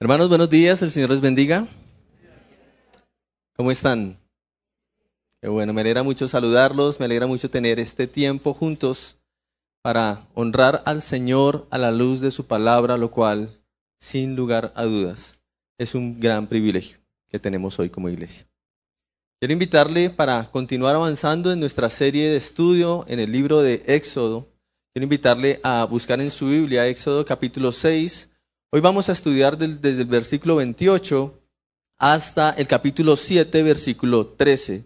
Hermanos, buenos días, el Señor les bendiga. ¿Cómo están? Bueno, me alegra mucho saludarlos, me alegra mucho tener este tiempo juntos para honrar al Señor a la luz de su palabra, lo cual, sin lugar a dudas, es un gran privilegio que tenemos hoy como iglesia. Quiero invitarle para continuar avanzando en nuestra serie de estudio en el libro de Éxodo. Quiero invitarle a buscar en su Biblia Éxodo capítulo 6, Hoy vamos a estudiar desde el versículo 28 hasta el capítulo 7, versículo 13.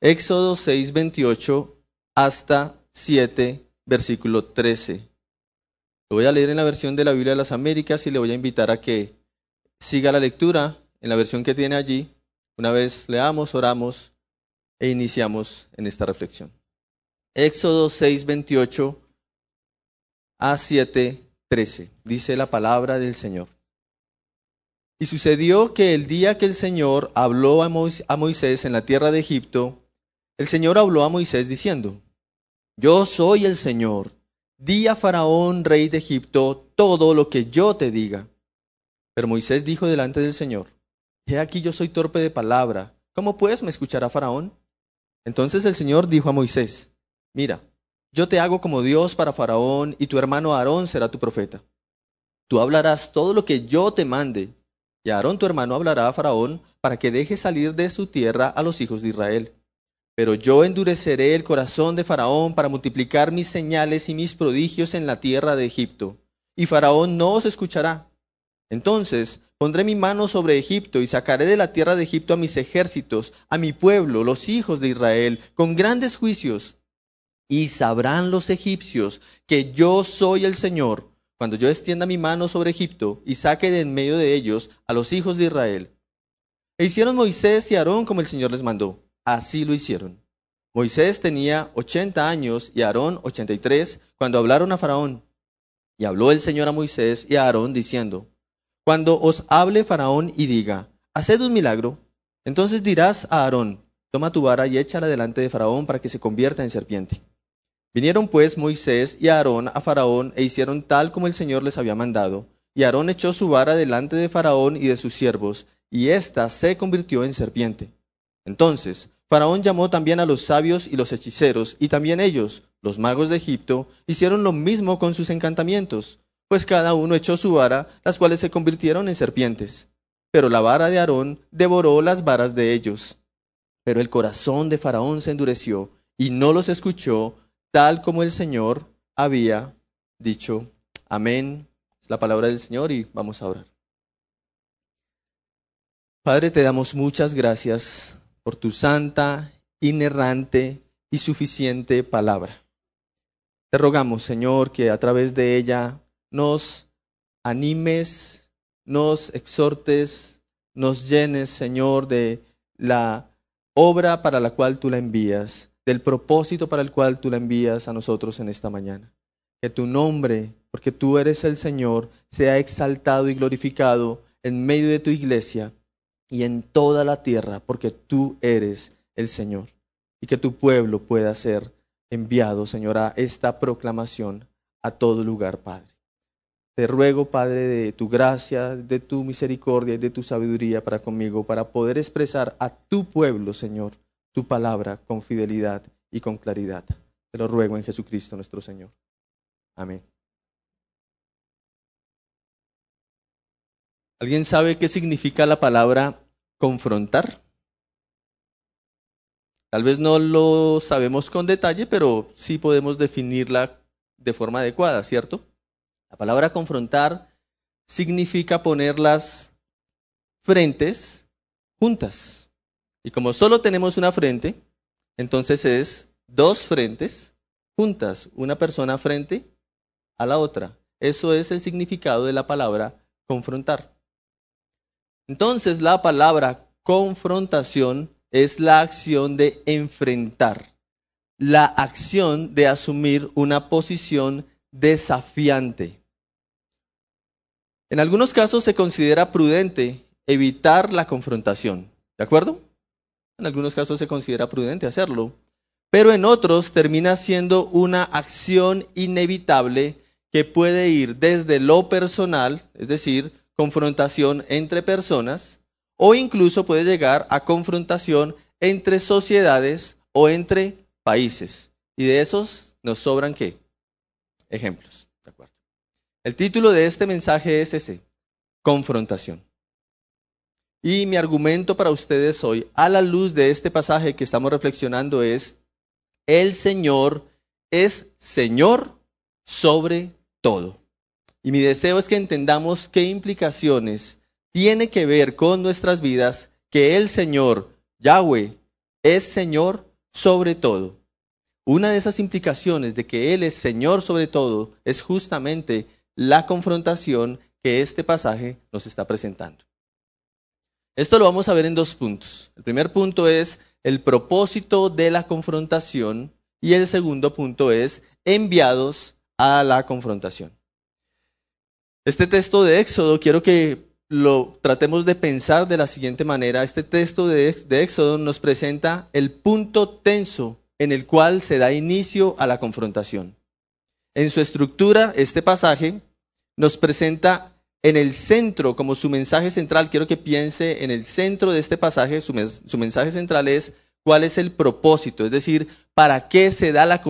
Éxodo 6, 28 hasta 7, versículo 13. Lo voy a leer en la versión de la Biblia de las Américas y le voy a invitar a que siga la lectura en la versión que tiene allí. Una vez leamos, oramos e iniciamos en esta reflexión. Éxodo 6, 28 a 7, 13. Dice la palabra del Señor. Y sucedió que el día que el Señor habló a Moisés en la tierra de Egipto, el Señor habló a Moisés diciendo, Yo soy el Señor, di a Faraón, rey de Egipto, todo lo que yo te diga. Pero Moisés dijo delante del Señor, He aquí yo soy torpe de palabra, ¿cómo pues me escuchará Faraón? Entonces el Señor dijo a Moisés, Mira, yo te hago como Dios para Faraón, y tu hermano Aarón será tu profeta. Tú hablarás todo lo que yo te mande, y Aarón tu hermano hablará a Faraón para que deje salir de su tierra a los hijos de Israel. Pero yo endureceré el corazón de Faraón para multiplicar mis señales y mis prodigios en la tierra de Egipto, y Faraón no os escuchará. Entonces pondré mi mano sobre Egipto y sacaré de la tierra de Egipto a mis ejércitos, a mi pueblo, los hijos de Israel, con grandes juicios y sabrán los egipcios que yo soy el Señor cuando yo extienda mi mano sobre Egipto y saque de en medio de ellos a los hijos de Israel. E hicieron Moisés y Aarón como el Señor les mandó. Así lo hicieron. Moisés tenía ochenta años y Aarón ochenta y tres cuando hablaron a Faraón. Y habló el Señor a Moisés y a Aarón diciendo, Cuando os hable Faraón y diga, Haced un milagro, entonces dirás a Aarón, Toma tu vara y échala delante de Faraón para que se convierta en serpiente. Vinieron pues Moisés y Aarón a Faraón e hicieron tal como el Señor les había mandado. Y Aarón echó su vara delante de Faraón y de sus siervos, y ésta se convirtió en serpiente. Entonces Faraón llamó también a los sabios y los hechiceros, y también ellos, los magos de Egipto, hicieron lo mismo con sus encantamientos, pues cada uno echó su vara, las cuales se convirtieron en serpientes. Pero la vara de Aarón devoró las varas de ellos. Pero el corazón de Faraón se endureció, y no los escuchó, tal como el Señor había dicho. Amén. Es la palabra del Señor y vamos a orar. Padre, te damos muchas gracias por tu santa, inerrante y suficiente palabra. Te rogamos, Señor, que a través de ella nos animes, nos exhortes, nos llenes, Señor, de la obra para la cual tú la envías del propósito para el cual tú la envías a nosotros en esta mañana. Que tu nombre, porque tú eres el Señor, sea exaltado y glorificado en medio de tu iglesia y en toda la tierra, porque tú eres el Señor. Y que tu pueblo pueda ser enviado, Señor, a esta proclamación a todo lugar, Padre. Te ruego, Padre, de tu gracia, de tu misericordia y de tu sabiduría para conmigo, para poder expresar a tu pueblo, Señor, tu palabra con fidelidad y con claridad. Te lo ruego en Jesucristo nuestro Señor. Amén. ¿Alguien sabe qué significa la palabra confrontar? Tal vez no lo sabemos con detalle, pero sí podemos definirla de forma adecuada, ¿cierto? La palabra confrontar significa poner las frentes juntas. Y como solo tenemos una frente, entonces es dos frentes juntas, una persona frente a la otra. Eso es el significado de la palabra confrontar. Entonces la palabra confrontación es la acción de enfrentar, la acción de asumir una posición desafiante. En algunos casos se considera prudente evitar la confrontación, ¿de acuerdo? En algunos casos se considera prudente hacerlo, pero en otros termina siendo una acción inevitable que puede ir desde lo personal, es decir, confrontación entre personas o incluso puede llegar a confrontación entre sociedades o entre países. Y de esos nos sobran qué? Ejemplos. El título de este mensaje es ese, confrontación. Y mi argumento para ustedes hoy, a la luz de este pasaje que estamos reflexionando, es, el Señor es Señor sobre todo. Y mi deseo es que entendamos qué implicaciones tiene que ver con nuestras vidas que el Señor, Yahweh, es Señor sobre todo. Una de esas implicaciones de que Él es Señor sobre todo es justamente la confrontación que este pasaje nos está presentando. Esto lo vamos a ver en dos puntos. El primer punto es el propósito de la confrontación y el segundo punto es enviados a la confrontación. Este texto de Éxodo quiero que lo tratemos de pensar de la siguiente manera. Este texto de, Éxodo nos presenta el punto tenso en el cual se da inicio a la confrontación. En su estructura, este pasaje nos presenta en el centro, como su mensaje central, quiero que piense en el centro de este pasaje, su, mensaje central es cuál es el propósito, es decir, para qué se da la,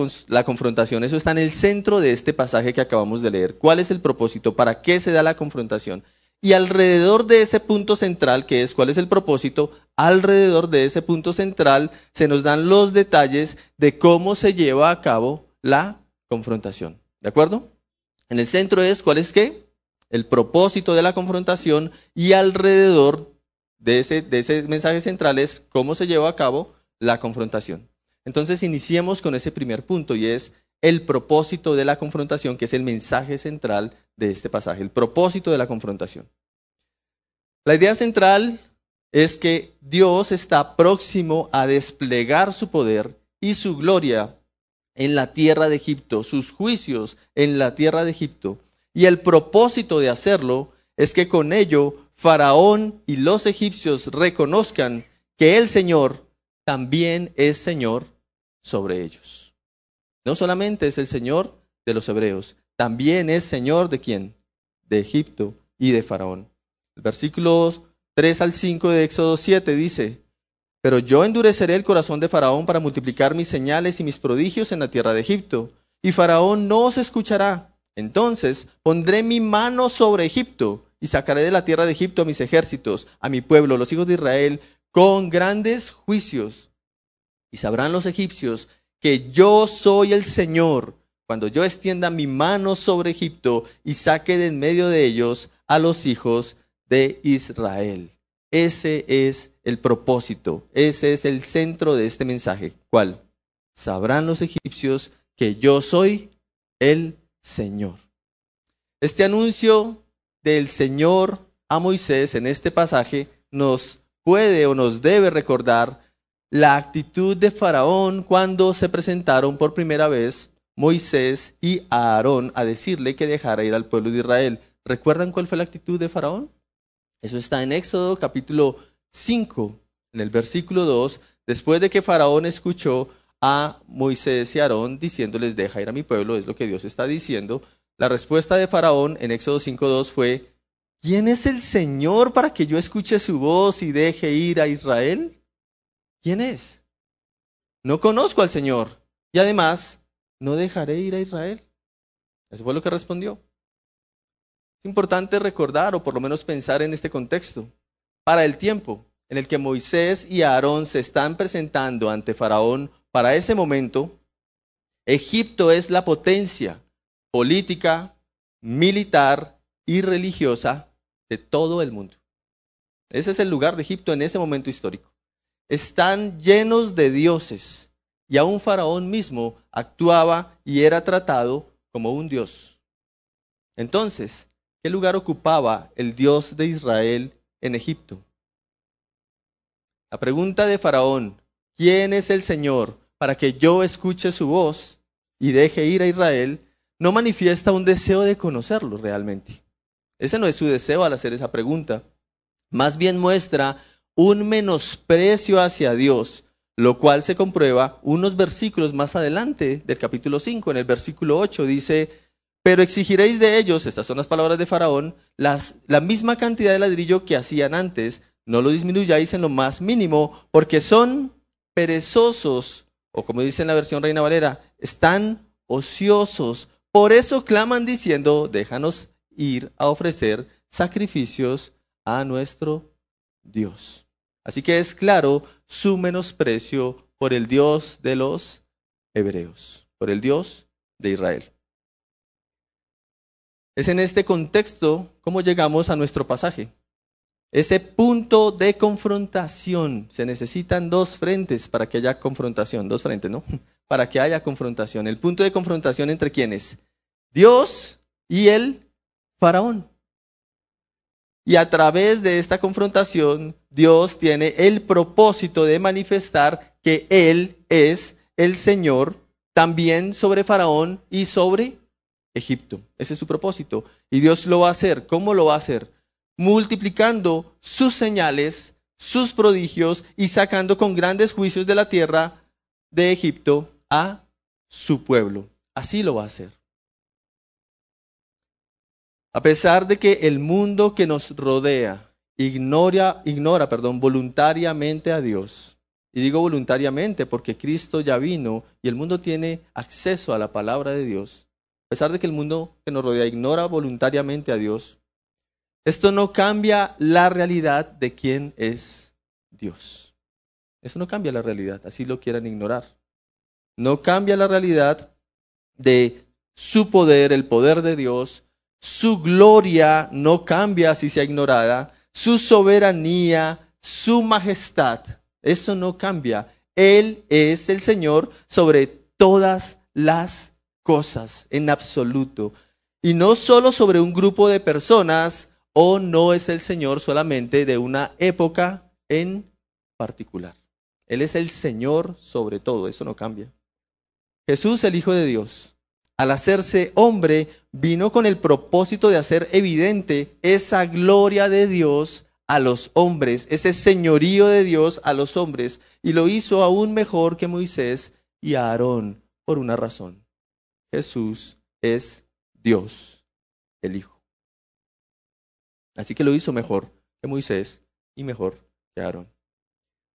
confrontación. Eso está en el centro de este pasaje que acabamos de leer. ¿Cuál es el propósito? ¿Para qué se da la confrontación? Y alrededor de ese punto central, que es cuál es el propósito, alrededor de ese punto central se nos dan los detalles de cómo se lleva a cabo la confrontación. ¿De acuerdo? En el centro es cuál es qué? El propósito de la confrontación y alrededor de ese, de ese mensaje central es cómo se lleva a cabo la confrontación. Entonces iniciemos con ese primer punto y es el propósito de la confrontación, que es el mensaje central de este pasaje, el propósito de la confrontación. La idea central es que Dios está próximo a desplegar su poder y su gloria en la tierra de Egipto, sus juicios en la tierra de Egipto, y el propósito de hacerlo es que con ello Faraón y los egipcios reconozcan que el Señor también es Señor sobre ellos. No solamente es el Señor de los hebreos, también es Señor de quién? De Egipto y de Faraón. El versículo 3 al 5 de Éxodo 7 dice, Pero yo endureceré el corazón de Faraón para multiplicar mis señales y mis prodigios en la tierra de Egipto, y Faraón no os escuchará entonces pondré mi mano sobre Egipto y sacaré de la tierra de Egipto a mis ejércitos, a mi pueblo, los hijos de Israel, con grandes juicios. Y sabrán los egipcios que yo soy el Señor cuando yo extienda mi mano sobre Egipto y saque de en medio de ellos a los hijos de Israel. Ese es el propósito, ese es el centro de este mensaje. ¿Cuál? Sabrán los egipcios que yo soy el Señor. Este anuncio del Señor a Moisés en este pasaje nos puede o nos debe recordar la actitud de Faraón cuando se presentaron por primera vez Moisés y Aarón a decirle que dejara ir al pueblo de Israel. ¿Recuerdan cuál fue la actitud de Faraón? Eso está en Éxodo capítulo 5, en el versículo 2, después de que Faraón escuchó a Moisés y Aarón diciéndoles, deja ir a mi pueblo, es lo que Dios está diciendo. La respuesta de Faraón en Éxodo 5.2 fue, ¿quién es el Señor para que yo escuche su voz y deje ir a Israel? ¿Quién es? No conozco al Señor y además no dejaré ir a Israel. Eso fue lo que respondió. Es importante recordar o por lo menos pensar en este contexto. Para el tiempo en el que Moisés y Aarón se están presentando ante Faraón para ese momento, Egipto es la potencia política, militar y religiosa de todo el mundo. Ese es el lugar de Egipto en ese momento histórico. Están llenos de dioses y aún Faraón mismo actuaba y era tratado como un dios. Entonces, ¿qué lugar ocupaba el Dios de Israel en Egipto? La pregunta de Faraón, ¿quién es el Señor? Para que yo escuche su voz y deje ir a Israel, no manifiesta un deseo de conocerlo realmente. Ese no es su deseo al hacer esa pregunta. Más bien muestra un menosprecio hacia Dios, lo cual se comprueba unos versículos más adelante del capítulo 5. En el versículo 8 dice, Pero exigiréis de ellos, estas son las palabras de Faraón, las, la misma cantidad de ladrillo que hacían antes, no lo disminuyáis en lo más mínimo, porque son perezosos, o como dice en la versión Reina Valera, están ociosos. Por eso claman diciendo, déjanos ir a ofrecer sacrificios a nuestro Dios. Así que es claro su menosprecio por el Dios de los hebreos, por el Dios de Israel. Es en este contexto como llegamos a nuestro pasaje. Ese punto de confrontación. Se necesitan dos frentes para que haya confrontación. Dos frentes, ¿no? Para que haya confrontación. El punto de confrontación entre quiénes? Dios y el faraón. Y a través de esta confrontación, Dios tiene el propósito de manifestar que Él es el Señor también sobre Faraón y sobre Egipto. Ese es su propósito. Y Dios lo va a hacer. ¿Cómo lo va a hacer? Multiplicando sus señales, sus prodigios y sacando con grandes juicios de la tierra de Egipto a su pueblo. Así lo va a hacer. A pesar de que el mundo que nos rodea ignora, ignora perdón, voluntariamente a Dios, y digo voluntariamente porque Cristo ya vino y el mundo tiene acceso a la palabra de Dios, a pesar de que el mundo que nos rodea ignora voluntariamente a Dios, esto no cambia la realidad de quién es Dios. Eso no cambia la realidad, así lo quieran ignorar. No cambia la realidad de su poder, el poder de Dios. Su gloria no cambia si sea ignorada. Su soberanía, su majestad, eso no cambia. Él es el Señor sobre todas las cosas, en absoluto. Y no solo sobre un grupo de personas, o no es el Señor solamente de una época en particular. Él es el Señor sobre todo, eso no cambia. Jesús, el Hijo de Dios, al hacerse hombre, vino con el propósito de hacer evidente esa gloria de Dios a los hombres, ese señorío de Dios a los hombres, y lo hizo aún mejor que Moisés y Aarón, por una razón. Jesús es Dios, el Hijo. Así que lo hizo mejor que Moisés y mejor que Aarón.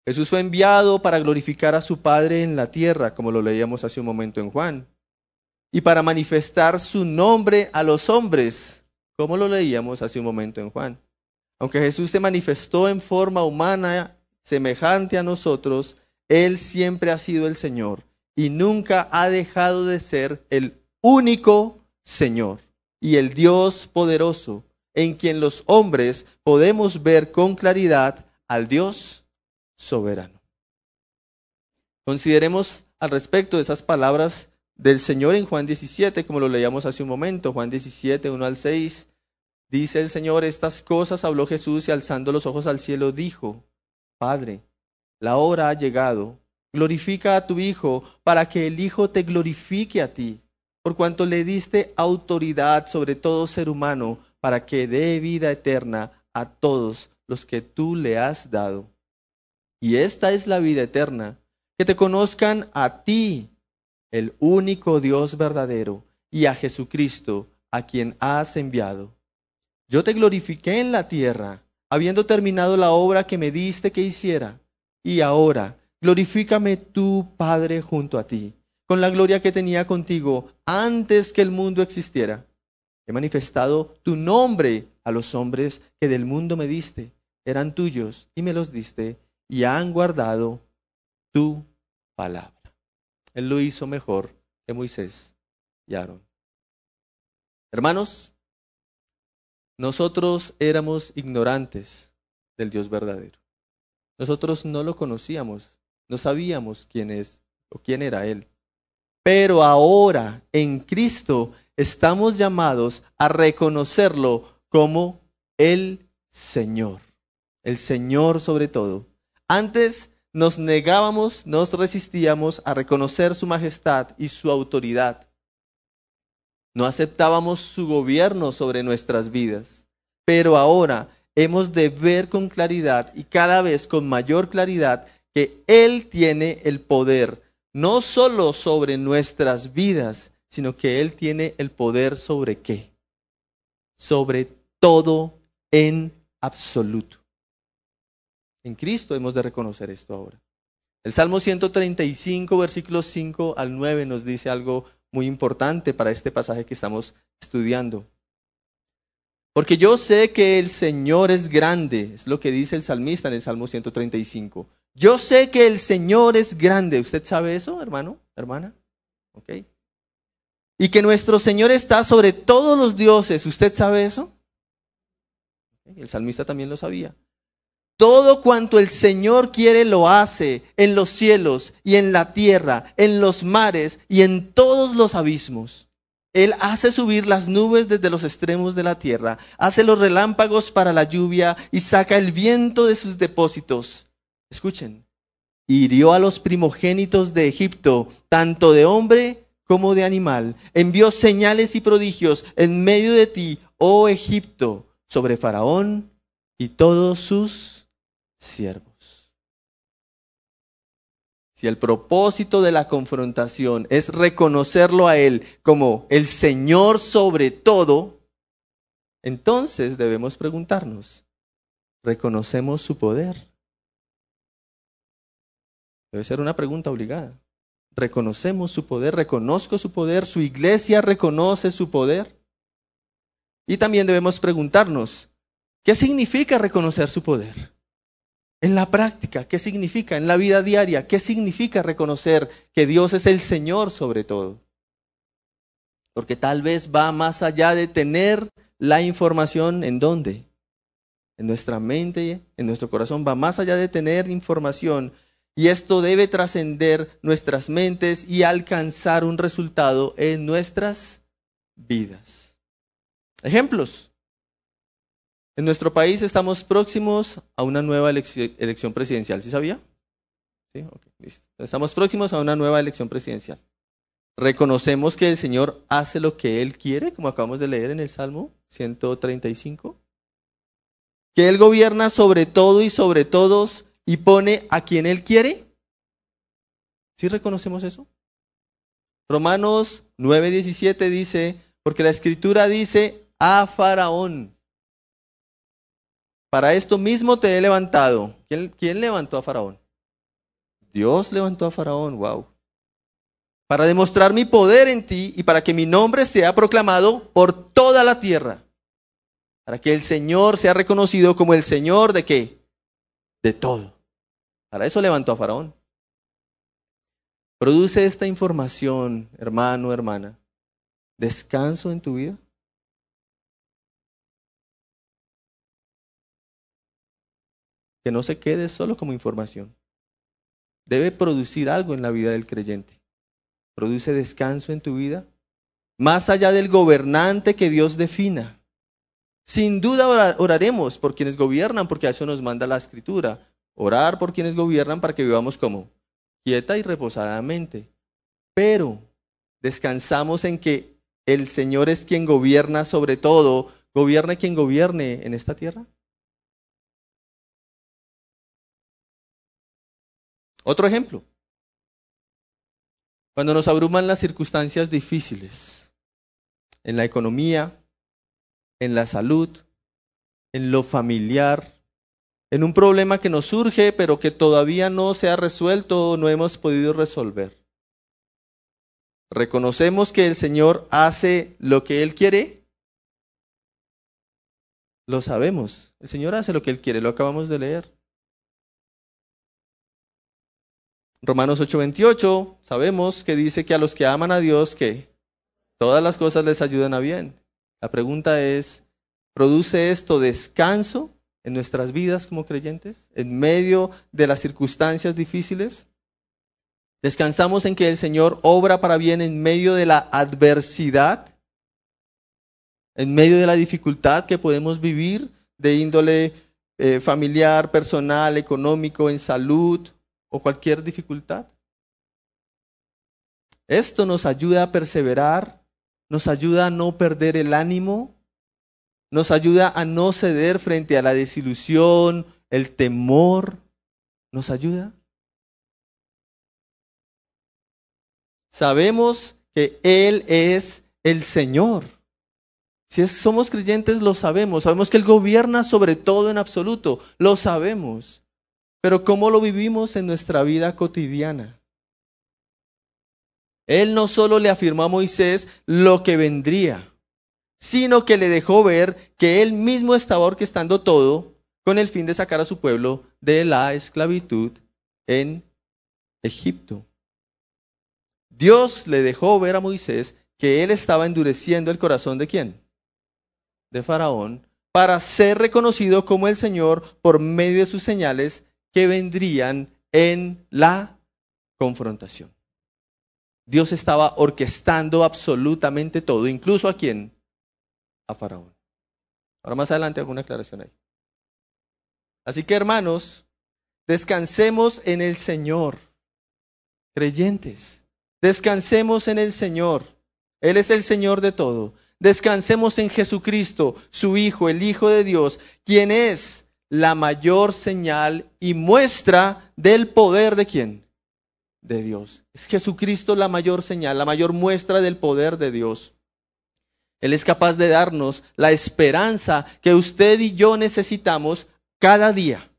Jesús fue enviado para glorificar a su Padre en la tierra, como lo leíamos hace un momento en Juan, y para manifestar su nombre a los hombres, como lo leíamos hace un momento en Juan. Aunque Jesús se manifestó en forma humana semejante a nosotros, Él siempre ha sido el Señor y nunca ha dejado de ser el único Señor y el Dios poderoso en quien los hombres podemos ver con claridad al Dios soberano. Consideremos al respecto de esas palabras del Señor en Juan 17, como lo leíamos hace un momento, Juan 17, 1 al 6. Dice el Señor, estas cosas habló Jesús y alzando los ojos al cielo dijo, Padre, la hora ha llegado, glorifica a tu Hijo para que el Hijo te glorifique a ti, por cuanto le diste autoridad sobre todo ser humano para que dé vida eterna a todos los que tú le has dado. Y esta es la vida eterna, que te conozcan a ti, el único Dios verdadero, y a Jesucristo, a quien has enviado. Yo te glorifiqué en la tierra, habiendo terminado la obra que me diste que hiciera. Y ahora, glorifícame tú, Padre, junto a ti, con la gloria que tenía contigo antes que el mundo existiera. He manifestado tu nombre a los hombres que del mundo me diste. Eran tuyos y me los diste y han guardado tu palabra. Él lo hizo mejor que Moisés y Aarón. Hermanos, nosotros éramos ignorantes del Dios verdadero. Nosotros no lo conocíamos, no sabíamos quién es o quién era Él. Pero ahora en Cristo estamos llamados a reconocerlo como el Señor, el Señor sobre todo. Antes nos negábamos, nos resistíamos a reconocer su majestad y su autoridad. No aceptábamos su gobierno sobre nuestras vidas, pero ahora hemos de ver con claridad y cada vez con mayor claridad que Él tiene el poder no solo sobre nuestras vidas, sino que Él tiene el poder sobre qué? Sobre todo en absoluto. En Cristo hemos de reconocer esto ahora. El Salmo 135, versículos 5 al 9 nos dice algo muy importante para este pasaje que estamos estudiando. Porque yo sé que el Señor es grande, es lo que dice el salmista en el Salmo 135. Yo sé que el Señor es grande. ¿Usted sabe eso, hermano, hermana? ¿Ok? Y que nuestro Señor está sobre todos los dioses. ¿Usted sabe eso? El salmista también lo sabía. Todo cuanto el Señor quiere lo hace en los cielos y en la tierra, en los mares y en todos los abismos. Él hace subir las nubes desde los extremos de la tierra, hace los relámpagos para la lluvia y saca el viento de sus depósitos. Escuchen, hirió a los primogénitos de Egipto, tanto de hombre como de animal. Envió señales y prodigios en medio de ti, oh Egipto, sobre Faraón y todos sus siervos. Si el propósito de la confrontación es reconocerlo a Él como el Señor sobre todo, entonces debemos preguntarnos, ¿reconocemos su poder? Debe ser una pregunta obligada. ¿Reconocemos su poder? ¿Reconozco su poder? ¿Su iglesia reconoce su poder? Y también debemos preguntarnos, ¿qué significa reconocer su poder? En la práctica, ¿qué significa? En la vida diaria, ¿qué significa reconocer que Dios es el Señor sobre todo? Porque tal vez va más allá de tener la información en dónde. En nuestra mente, en nuestro corazón, va más allá de tener información. Y esto debe trascender nuestras mentes y alcanzar un resultado en nuestras vidas. Ejemplos. En nuestro país estamos próximos a una nueva elección presidencial. ¿Sí sabía? Sí, listo. Estamos próximos a una nueva elección presidencial. Reconocemos que el Señor hace lo que Él quiere, como acabamos de leer en el Salmo 135. Que Él gobierna sobre todo y sobre todos y pone a quien Él quiere. ¿Sí reconocemos eso? Romanos 9:17 dice, porque la escritura dice a Faraón para esto mismo te he levantado. ¿Quién, levantó a Faraón? Dios levantó a Faraón, wow. Para demostrar mi poder en ti y para que mi nombre sea proclamado por toda la tierra. Para que el Señor sea reconocido como el Señor de qué? De todo. Para eso levantó a Faraón. Produce esta información, hermano, hermana, descanso en tu vida. que no se quede solo como información. Debe producir algo en la vida del creyente. Produce descanso en tu vida, más allá del gobernante que Dios defina. Sin duda oraremos por quienes gobiernan, porque a eso nos manda la escritura. Orar por quienes gobiernan para que vivamos como quieta y reposadamente. Pero descansamos en que el Señor es quien gobierna sobre todo, gobierne quien gobierne en esta tierra. Otro ejemplo. Cuando nos abruman las circunstancias difíciles, en la economía, en la salud, en lo familiar, en un problema que nos surge pero que todavía no se ha resuelto no hemos podido resolver. ¿Reconocemos que el Señor hace lo que Él quiere? Lo sabemos. El Señor hace lo que Él quiere, lo acabamos de leer. Romanos 8:28 sabemos que dice que a los que aman a Dios que todas las cosas les ayudan a bien. La pregunta es, ¿produce esto descanso en nuestras vidas como creyentes en medio de las circunstancias difíciles? ¿Descansamos en que el Señor obra para bien en medio de la adversidad? ¿En medio de la dificultad que podemos vivir de índole eh, familiar, personal, económico, en salud, o cualquier dificultad. Esto nos ayuda a perseverar, nos ayuda a no perder el ánimo, nos ayuda a no ceder frente a la desilusión, el temor. ¿Nos ayuda? Sabemos que Él es el Señor. Si somos creyentes, lo sabemos. Sabemos que Él gobierna sobre todo en absoluto. Lo sabemos. Pero ¿cómo lo vivimos en nuestra vida cotidiana? Él no solo le afirmó a Moisés lo que vendría, sino que le dejó ver que Él mismo estaba orquestando todo con el fin de sacar a su pueblo de la esclavitud en Egipto. Dios le dejó ver a Moisés que Él estaba endureciendo el corazón de quién? de Faraón para ser reconocido como el Señor por medio de sus señales que vendrían en la confrontación. Dios estaba orquestando absolutamente todo, incluso a quién? A Faraón. Ahora más adelante hago una aclaración ahí. Así que hermanos, descansemos en el Señor. Creyentes, descansemos en el Señor. Él es el Señor de todo. Descansemos en Jesucristo, su Hijo, el Hijo de Dios, quien es la mayor señal y muestra del poder de quién? De Dios. Es Jesucristo la mayor señal, la mayor muestra del poder de Dios. Él es capaz de darnos la esperanza que usted y yo necesitamos cada día.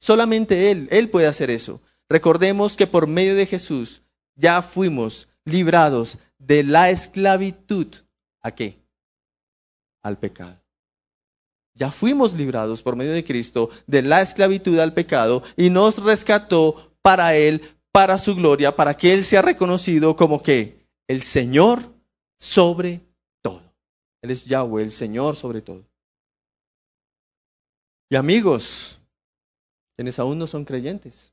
Solamente Él, Él puede hacer eso. Recordemos que por medio de Jesús ya fuimos librados de la esclavitud ¿A qué? Al pecado. Ya fuimos librados por medio de Cristo de la esclavitud al pecado y nos rescató para Él, para su gloria, para que Él sea reconocido como que el Señor sobre. Es Yahweh, el Señor sobre todo. Y amigos, quienes aún no son creyentes.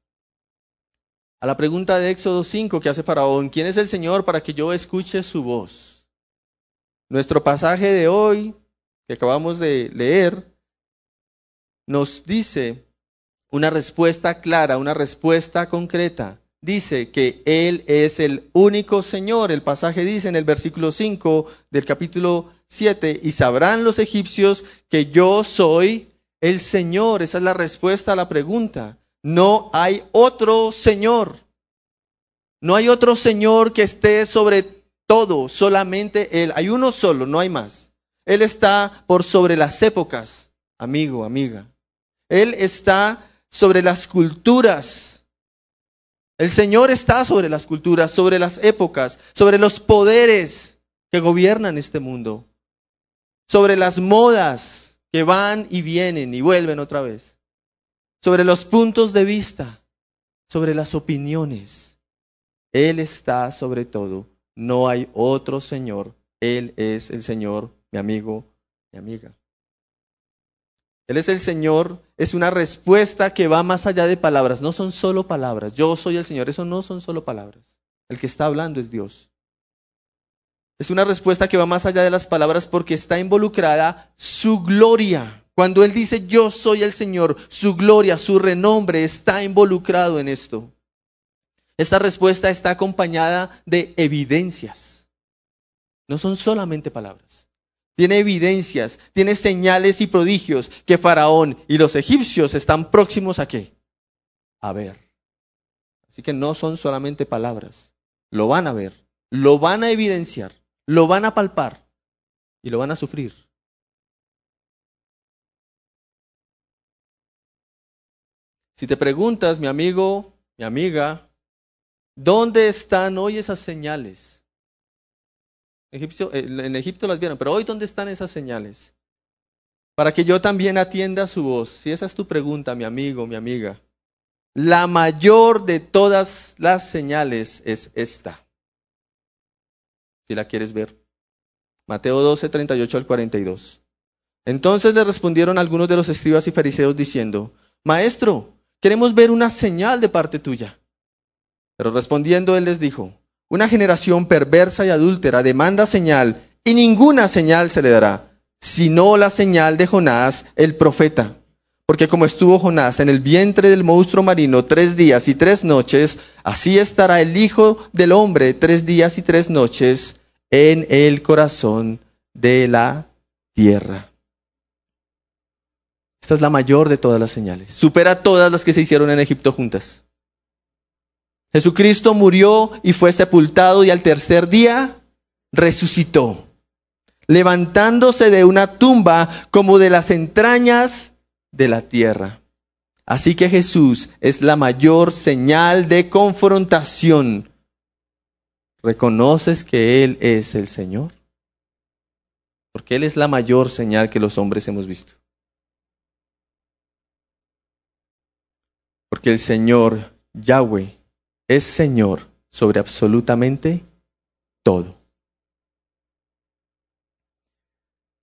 A la pregunta de Éxodo 5 que hace Faraón, ¿quién es el Señor para que yo escuche su voz? Nuestro pasaje de hoy, que acabamos de leer, nos dice una respuesta clara, una respuesta concreta. Dice que Él es el único Señor. El pasaje dice en el versículo 5 del capítulo 7, y sabrán los egipcios que yo soy el Señor. Esa es la respuesta a la pregunta. No hay otro Señor. No hay otro Señor que esté sobre todo, solamente Él. Hay uno solo, no hay más. Él está por sobre las épocas, amigo, amiga. Él está sobre las culturas. El Señor está sobre las culturas, sobre las épocas, sobre los poderes que gobiernan este mundo, sobre las modas que van y vienen y vuelven otra vez, sobre los puntos de vista, sobre las opiniones. Él está sobre todo no hay otro Señor. Él es el Señor, mi amigo, mi amiga. Él es el Señor, es una respuesta que va más allá de palabras, no son solo palabras. Yo soy el Señor, eso no son solo palabras. El que está hablando es Dios. Es una respuesta que va más allá de las palabras porque está involucrada su gloria. Cuando Él dice yo soy el Señor, su gloria, su renombre está involucrado en esto. Esta respuesta está acompañada de evidencias. No son solamente palabras. Tiene evidencias, tiene señales y prodigios que Faraón y los egipcios están próximos a qué? A ver. Así que no son solamente palabras. Lo van a ver, lo van a evidenciar, lo van a palpar y lo van a sufrir. Si te preguntas, mi amigo, mi amiga, ¿Dónde están hoy esas señales? En Egipto las vieron, pero hoy ¿dónde están esas señales? Para que yo también atienda su voz. Si esa es tu pregunta, mi amigo, mi amiga. La mayor de todas las señales es esta. Si la quieres ver. Mateo 12, 38 al 42. Entonces le respondieron algunos de los escribas y fariseos diciendo, Maestro, queremos ver una señal de parte tuya. Pero respondiendo él les dijo, una generación perversa y adúltera demanda señal y ninguna señal se le dará, sino la señal de Jonás el profeta. Porque como estuvo Jonás en el vientre del monstruo marino tres días y tres noches, así estará el Hijo del Hombre tres días y tres noches en el corazón de la tierra. Esta es la mayor de todas las señales. Supera todas las que se hicieron en Egipto juntas. Jesucristo murió y fue sepultado y al tercer día resucitó, levantándose de una tumba como de las entrañas de la tierra. Así que Jesús es la mayor señal de confrontación. ¿Reconoces que Él es el Señor? Porque Él es la mayor señal que los hombres hemos visto. Porque el Señor, Yahweh, es Señor sobre absolutamente todo.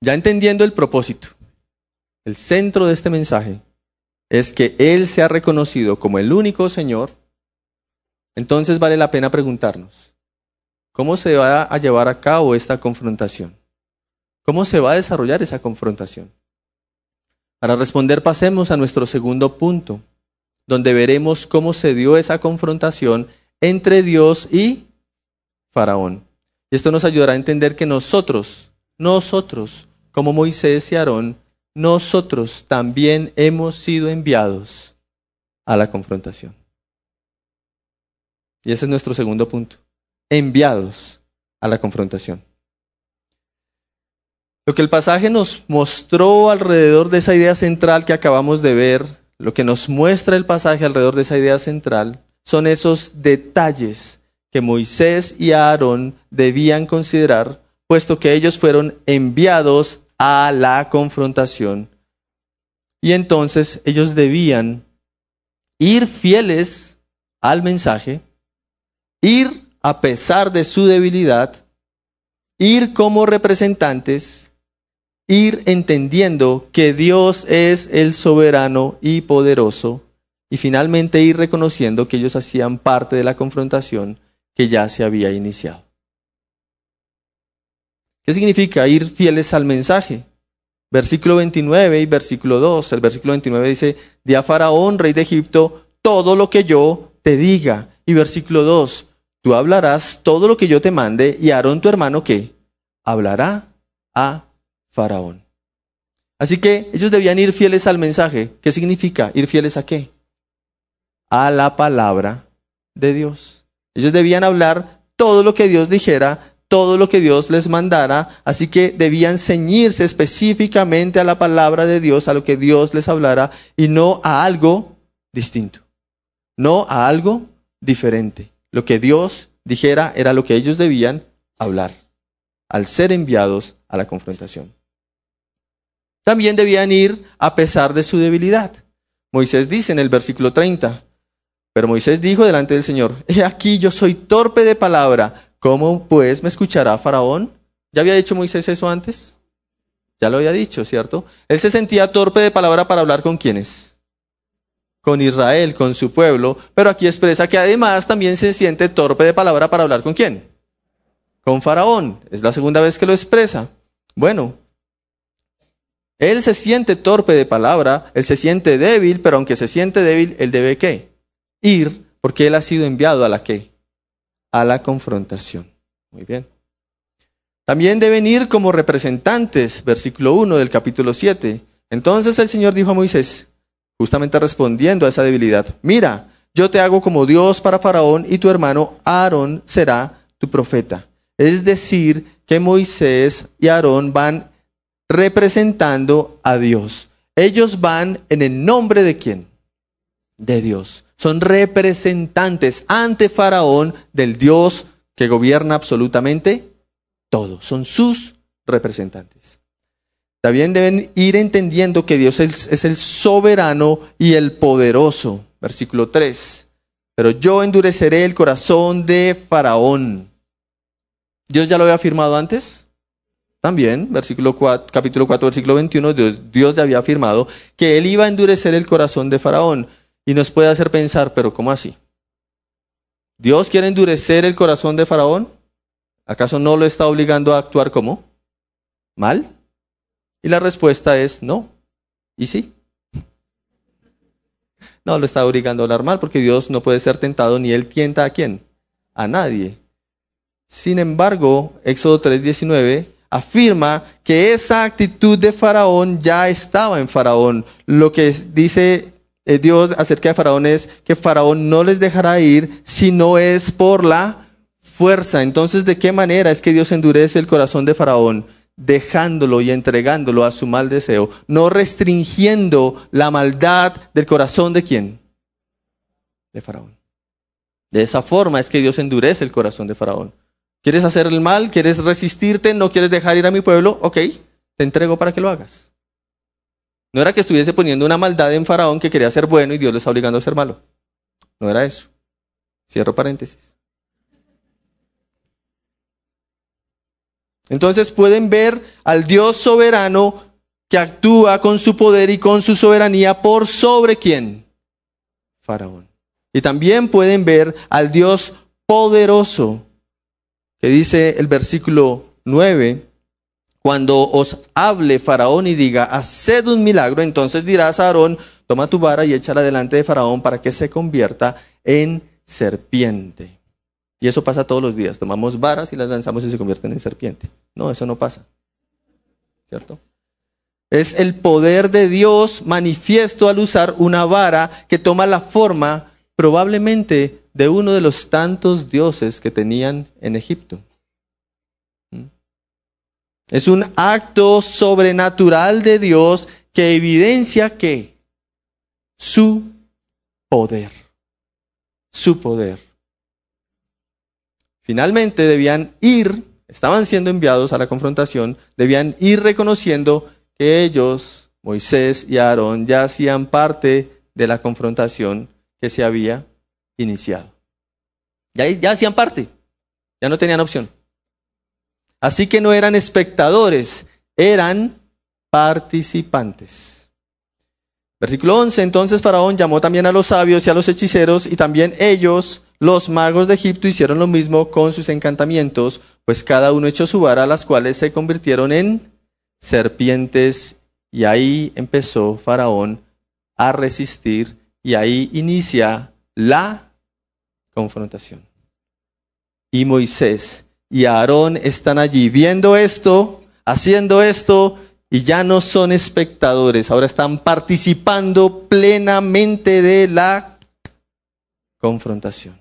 Ya entendiendo el propósito, el centro de este mensaje es que Él se ha reconocido como el único Señor, entonces vale la pena preguntarnos, ¿cómo se va a llevar a cabo esta confrontación? ¿Cómo se va a desarrollar esa confrontación? Para responder pasemos a nuestro segundo punto, donde veremos cómo se dio esa confrontación entre Dios y Faraón. Y esto nos ayudará a entender que nosotros, nosotros, como Moisés y Aarón, nosotros también hemos sido enviados a la confrontación. Y ese es nuestro segundo punto. Enviados a la confrontación. Lo que el pasaje nos mostró alrededor de esa idea central que acabamos de ver, lo que nos muestra el pasaje alrededor de esa idea central, son esos detalles que Moisés y Aarón debían considerar, puesto que ellos fueron enviados a la confrontación. Y entonces ellos debían ir fieles al mensaje, ir a pesar de su debilidad, ir como representantes, ir entendiendo que Dios es el soberano y poderoso, y finalmente ir reconociendo que ellos hacían parte de la confrontación que ya se había iniciado. ¿Qué significa ir fieles al mensaje? Versículo 29 y versículo 2. El versículo 29 dice, di a Faraón, rey de Egipto, todo lo que yo te diga. Y versículo 2, tú hablarás todo lo que yo te mande y Aarón tu hermano ¿qué? hablará a Faraón. Así que ellos debían ir fieles al mensaje. ¿Qué significa? Ir fieles a qué? A la palabra de Dios. Ellos debían hablar todo lo que Dios dijera todo lo que Dios les mandara, así que debían ceñirse específicamente a la palabra de Dios, a lo que Dios les hablara, y no a algo distinto, no a algo diferente. Lo que Dios dijera era lo que ellos debían hablar, al ser enviados a la confrontación. También debían ir a pesar de su debilidad. Moisés dice en el versículo 30, pero Moisés dijo delante del Señor, he aquí yo soy torpe de palabra, ¿Cómo pues me escuchará Faraón? ¿Ya había dicho Moisés eso antes? Ya lo había dicho, ¿cierto? Él se sentía torpe de palabra para hablar con quiénes? Con Israel, con su pueblo, pero aquí expresa que además también se siente torpe de palabra para hablar con quién? Con Faraón. Es la segunda vez que lo expresa. Bueno, él se siente torpe de palabra, él se siente débil, pero aunque se siente débil, él debe qué? Ir, porque él ha sido enviado a la qué? a la confrontación. Muy bien. También deben ir como representantes, versículo 1 del capítulo 7. Entonces el Señor dijo a Moisés, justamente respondiendo a esa debilidad, mira, yo te hago como Dios para Faraón y tu hermano Aarón será tu profeta. Es decir, que Moisés y Aarón van representando a Dios. Ellos van en el nombre de quién? De Dios son representantes ante Faraón del Dios que gobierna absolutamente todo. Son sus representantes. También deben ir entendiendo que Dios es, el soberano y el poderoso. Versículo 3. Pero yo endureceré el corazón de Faraón. ¿Dios ya lo había afirmado antes? También, versículo 4, capítulo 4, versículo 21, Dios, Dios había afirmado que él iba a endurecer el corazón de Faraón y nos puede hacer pensar, pero ¿cómo así? ¿Dios quiere endurecer el corazón de Faraón? ¿Acaso no lo está obligando a actuar como? ¿Mal? Y la respuesta es no. ¿Y sí? No lo está obligando a hablar mal porque Dios no puede ser tentado ni él tienta a quién? A nadie. Sin embargo, Éxodo 3:19 afirma que esa actitud de Faraón ya estaba en Faraón. Lo que dice eh, Dios acerca de Faraón es que Faraón no les dejará ir si no es por la fuerza. Entonces, ¿de qué manera es que Dios endurece el corazón de Faraón? dejándolo y entregándolo a su mal deseo, no restringiendo la maldad del corazón de quién? De Faraón. De esa forma es que Dios endurece el corazón de Faraón. ¿Quieres hacer el mal? ¿Quieres resistirte? ¿No quieres dejar ir a mi pueblo? Ok, te entrego para que lo hagas. No era que estuviese poniendo una maldad en Faraón que quería ser bueno y Dios le está obligando a ser malo. No era eso. Cierro paréntesis. Entonces pueden ver al Dios soberano que actúa con su poder y con su soberanía por sobre quién? Faraón. Y también pueden ver al Dios poderoso, que dice el versículo 9, cuando os hable Faraón y diga, haced un milagro, entonces dirás a Aarón, toma tu vara y échala delante de Faraón para que se convierta en serpiente. Y eso pasa todos los días. Tomamos varas y las lanzamos y se convierten en serpiente. No, eso no pasa. ¿Cierto? Es el poder de Dios manifiesto al usar una vara que toma la forma probablemente de uno de los tantos dioses que tenían en Egipto. ¿Mm? Es un acto sobrenatural de Dios que evidencia que su poder, su poder. Finalmente debían ir, estaban siendo enviados a la confrontación, debían ir reconociendo que ellos, Moisés y Aarón, ya hacían parte de la confrontación que se había iniciado. Ya, ya hacían parte, ya no tenían opción. Así que no eran espectadores, eran participantes. Versículo 11, entonces Faraón llamó también a los sabios y a los hechiceros y también ellos los magos de Egipto hicieron lo mismo con sus encantamientos, pues cada uno echó su vara, las cuales se convirtieron en serpientes, y ahí empezó Faraón a resistir, y ahí inicia la confrontación. Y Moisés y Aarón están allí viendo esto, haciendo esto, y ya no son espectadores, ahora están participando plenamente de la confrontación.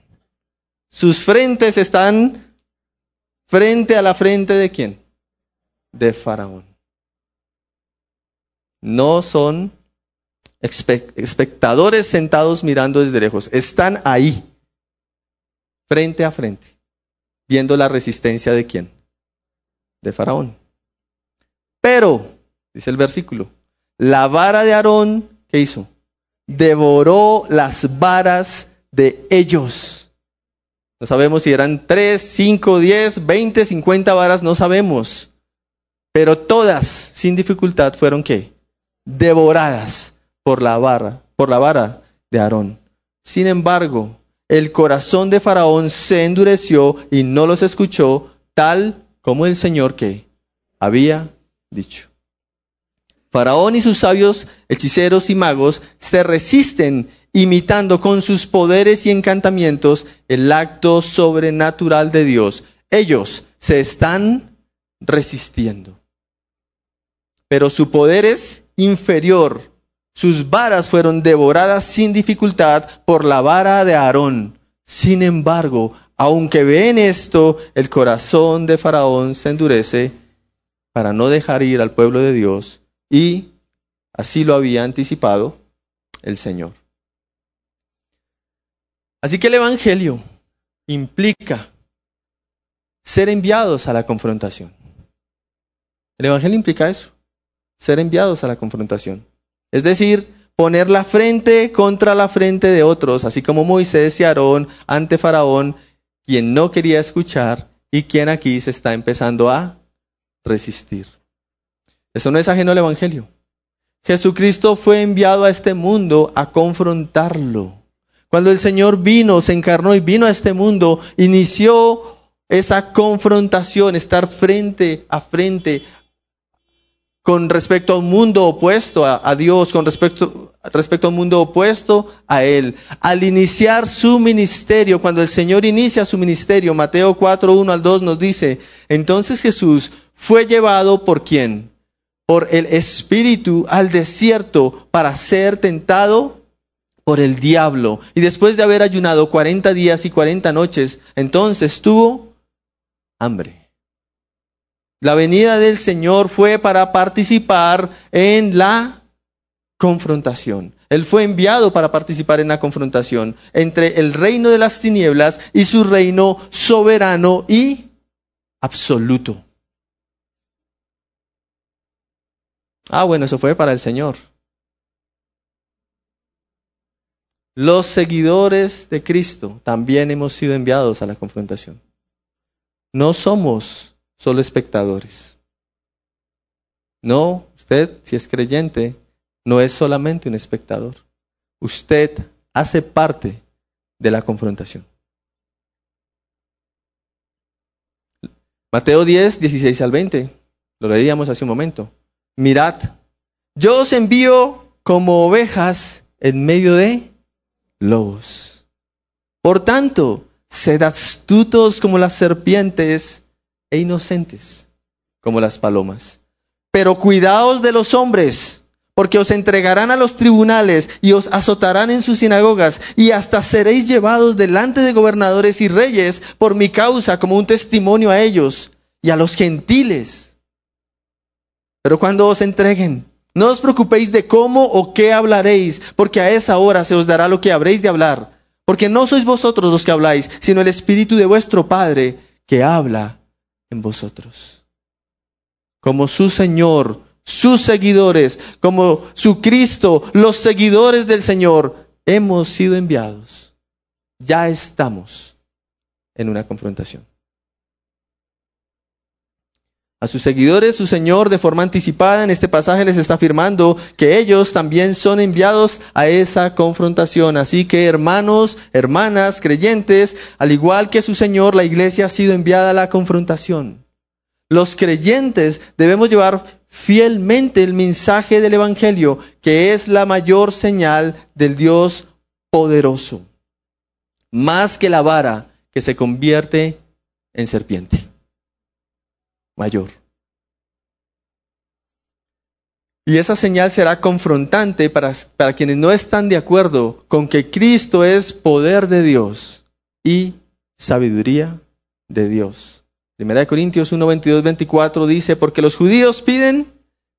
Sus frentes están frente a la frente de quién? De Faraón. No son espectadores sentados mirando desde lejos. Están ahí, frente a frente, viendo la resistencia de quién? De Faraón. Pero, dice el versículo, la vara de Aarón, ¿qué hizo? Devoró las varas de ellos. No sabemos si eran 3, 5, 10, 20, 50 varas, no sabemos. Pero todas, sin dificultad, fueron qué? Devoradas por la vara, por la vara de Aarón. Sin embargo, el corazón de Faraón se endureció y no los escuchó, tal como el Señor que había dicho. Faraón y sus sabios, hechiceros y magos se resisten imitando con sus poderes y encantamientos el acto sobrenatural de Dios. Ellos se están resistiendo. Pero su poder es inferior. Sus varas fueron devoradas sin dificultad por la vara de Aarón. Sin embargo, aunque ven esto, el corazón de Faraón se endurece para no dejar ir al pueblo de Dios y así lo había anticipado el Señor. Así que el Evangelio implica ser enviados a la confrontación. El Evangelio implica eso, ser enviados a la confrontación. Es decir, poner la frente contra la frente de otros, así como Moisés y Aarón ante Faraón, quien no quería escuchar y quien aquí se está empezando a resistir. Eso no es ajeno al Evangelio. Jesucristo fue enviado a este mundo a confrontarlo. Cuando el Señor vino, se encarnó y vino a este mundo, inició esa confrontación, estar frente a frente con respecto a un mundo opuesto a, Dios, con respecto, respecto a un mundo opuesto a Él. Al iniciar su ministerio, cuando el Señor inicia su ministerio, Mateo 4, 1 al 2 nos dice, entonces Jesús fue llevado por quién? Por el Espíritu al desierto para ser tentado por el diablo. Y después de haber ayunado cuarenta días y cuarenta noches, entonces tuvo hambre. La venida del Señor fue para participar en la confrontación. Él fue enviado para participar en la confrontación entre el reino de las tinieblas y su reino soberano y absoluto. Ah, bueno, eso fue para el Señor. Los seguidores de Cristo también hemos sido enviados a la confrontación. No somos solo espectadores. No, usted, si es creyente, no es solamente un espectador. Usted hace parte de la confrontación. Mateo 10, 16 al 20. Lo leíamos hace un momento. Mirad, yo os envío como ovejas en medio de lobos. Por tanto, sed astutos como las serpientes e inocentes como las palomas. Pero cuidaos de los hombres, porque os entregarán a los tribunales y os azotarán en sus sinagogas, y hasta seréis llevados delante de gobernadores y reyes por mi causa como un testimonio a ellos y a los gentiles. Pero cuando os entreguen, no os preocupéis de cómo o qué hablaréis, porque a esa hora se os dará lo que habréis de hablar, porque no sois vosotros los que habláis, sino el Espíritu de vuestro Padre que habla en vosotros. Como su Señor, sus seguidores, como su Cristo, los seguidores del Señor, hemos sido enviados. Ya estamos en una confrontación. A sus seguidores, su Señor, de forma anticipada en este pasaje les está afirmando que ellos también son enviados a esa confrontación. Así que, hermanos, hermanas, creyentes, al igual que su Señor, la iglesia ha sido enviada a la confrontación. Los creyentes debemos llevar fielmente el mensaje del Evangelio, que es la mayor señal del Dios poderoso, más que la vara que se convierte en serpiente mayor. Y esa señal será confrontante para, para, quienes no están de acuerdo con que Cristo es poder de Dios y sabiduría de Dios. Primera de Corintios 1, 22, 24 dice, porque los judíos piden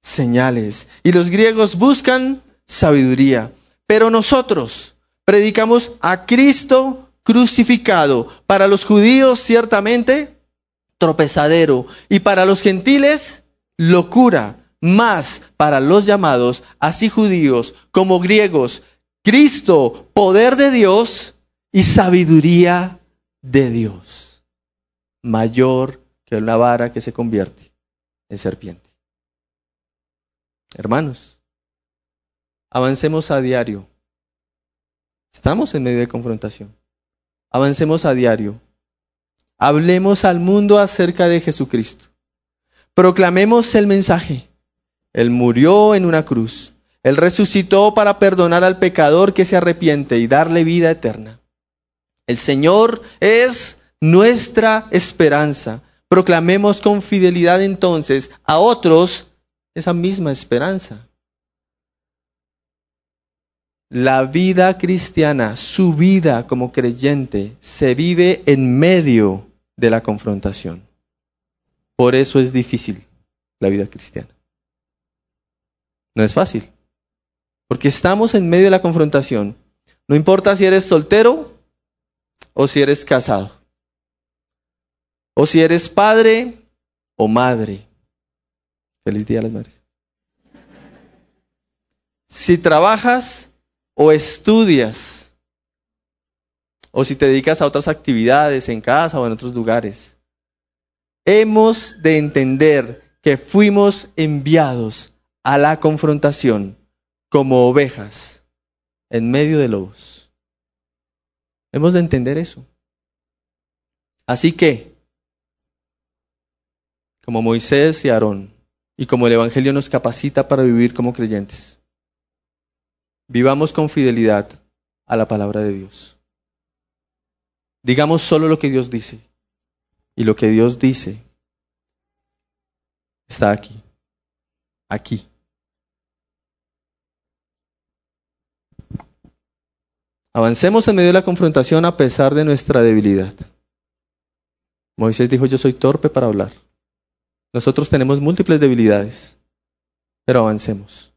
señales y los griegos buscan sabiduría, pero nosotros predicamos a Cristo crucificado. Para los judíos ciertamente tropezadero, y para los gentiles, locura, más para los llamados, así judíos como griegos, Cristo, poder de Dios y sabiduría de Dios, mayor que una vara que se convierte en serpiente. Hermanos, avancemos a diario. Estamos en medio de confrontación. Avancemos a diario Hablemos al mundo acerca de Jesucristo. Proclamemos el mensaje. Él murió en una cruz. Él resucitó para perdonar al pecador que se arrepiente y darle vida eterna. El Señor es nuestra esperanza. Proclamemos con fidelidad entonces a otros esa misma esperanza. La vida cristiana, su vida como creyente, se vive en medio de la confrontación. Por eso es difícil la vida cristiana. No es fácil. Porque estamos en medio de la confrontación. No importa si eres soltero o si eres casado. O si eres padre o madre. Feliz día a las madres. Si trabajas o estudias o si te dedicas a otras actividades en casa o en otros lugares. Hemos de entender que fuimos enviados a la confrontación como ovejas en medio de lobos. Hemos de entender eso. Así que, como Moisés y Aarón, y como el Evangelio nos capacita para vivir como creyentes, vivamos con fidelidad a la palabra de Dios. Digamos solo lo que Dios dice. Y lo que Dios dice está aquí. Aquí. Avancemos en medio de la confrontación a pesar de nuestra debilidad. Moisés dijo, yo soy torpe para hablar. Nosotros tenemos múltiples debilidades, pero avancemos.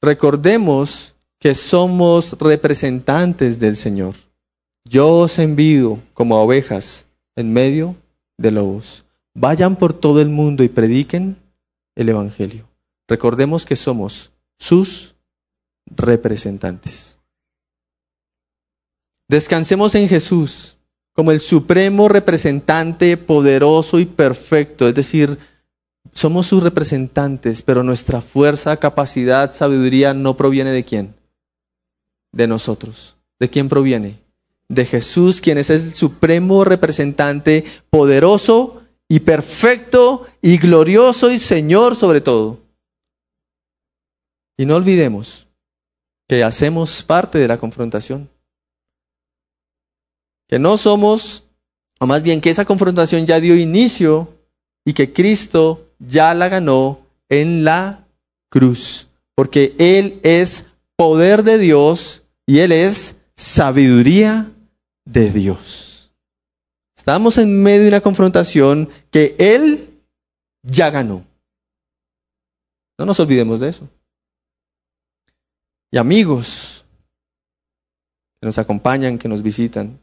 Recordemos que somos representantes del Señor. Yo os envío como ovejas en medio de lobos. Vayan por todo el mundo y prediquen el Evangelio. Recordemos que somos sus representantes. Descansemos en Jesús como el supremo representante poderoso y perfecto, es decir, somos sus representantes, pero nuestra fuerza, capacidad, sabiduría no proviene de quién? De nosotros. ¿De quién proviene? De Jesús, quien es el supremo representante poderoso y perfecto y glorioso y Señor sobre todo. Y no olvidemos que hacemos parte de la confrontación. Que no somos, o más bien que esa confrontación ya dio inicio y que Cristo ya la ganó en la cruz. Porque Él es poder de Dios y Él es sabiduría de Dios. Estamos en medio de una confrontación que Él ya ganó. No nos olvidemos de eso. Y amigos que nos acompañan, que nos visitan.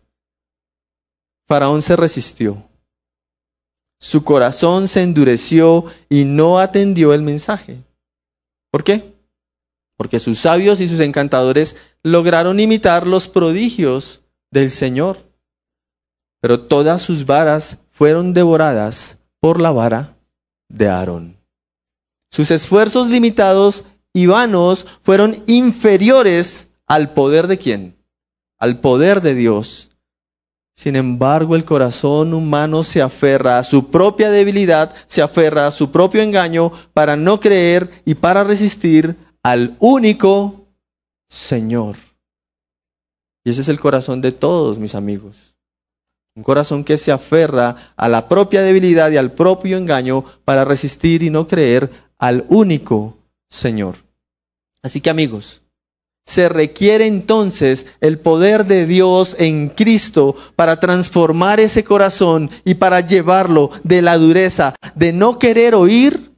Faraón se resistió. Su corazón se endureció y no atendió el mensaje. ¿Por qué? Porque sus sabios y sus encantadores lograron imitar los prodigios del Señor. Pero todas sus varas fueron devoradas por la vara de Aarón. Sus esfuerzos limitados y vanos fueron inferiores al poder de quién? Al poder de Dios. Sin embargo, el corazón humano se aferra a su propia debilidad, se aferra a su propio engaño para no creer y para resistir al único Señor. Y ese es el corazón de todos mis amigos. Un corazón que se aferra a la propia debilidad y al propio engaño para resistir y no creer al único Señor. Así que amigos, se requiere entonces el poder de Dios en Cristo para transformar ese corazón y para llevarlo de la dureza de no querer oír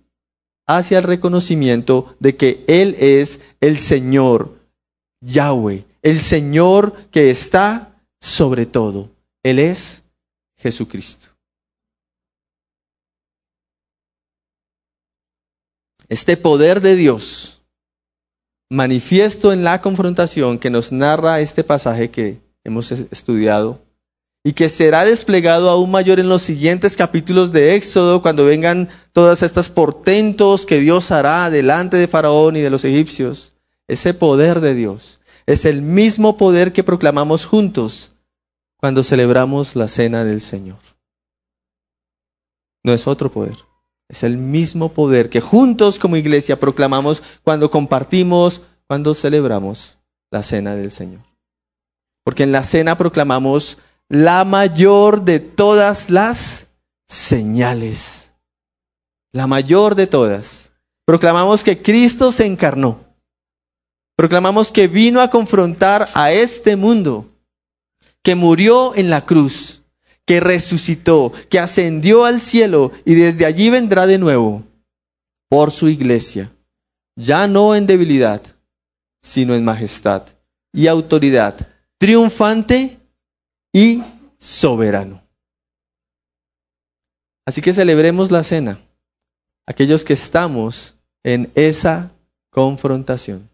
hacia el reconocimiento de que Él es el Señor Yahweh, el Señor que está sobre todo. Él es Jesucristo. Este poder de Dios manifiesto en la confrontación que nos narra este pasaje que hemos estudiado y que será desplegado aún mayor en los siguientes capítulos de Éxodo cuando vengan todas estas portentos que Dios hará delante de Faraón y de los egipcios. Ese poder de Dios es el mismo poder que proclamamos juntos cuando celebramos la cena del Señor. No es otro poder. Es el mismo poder que juntos como iglesia proclamamos cuando compartimos, cuando celebramos la cena del Señor. Porque en la cena proclamamos la mayor de todas las señales. La mayor de todas. Proclamamos que Cristo se encarnó. Proclamamos que vino a confrontar a este mundo, que murió en la cruz que resucitó, que ascendió al cielo y desde allí vendrá de nuevo por su iglesia, ya no en debilidad, sino en majestad y autoridad, triunfante y soberano. Así que celebremos la cena, aquellos que estamos en esa confrontación.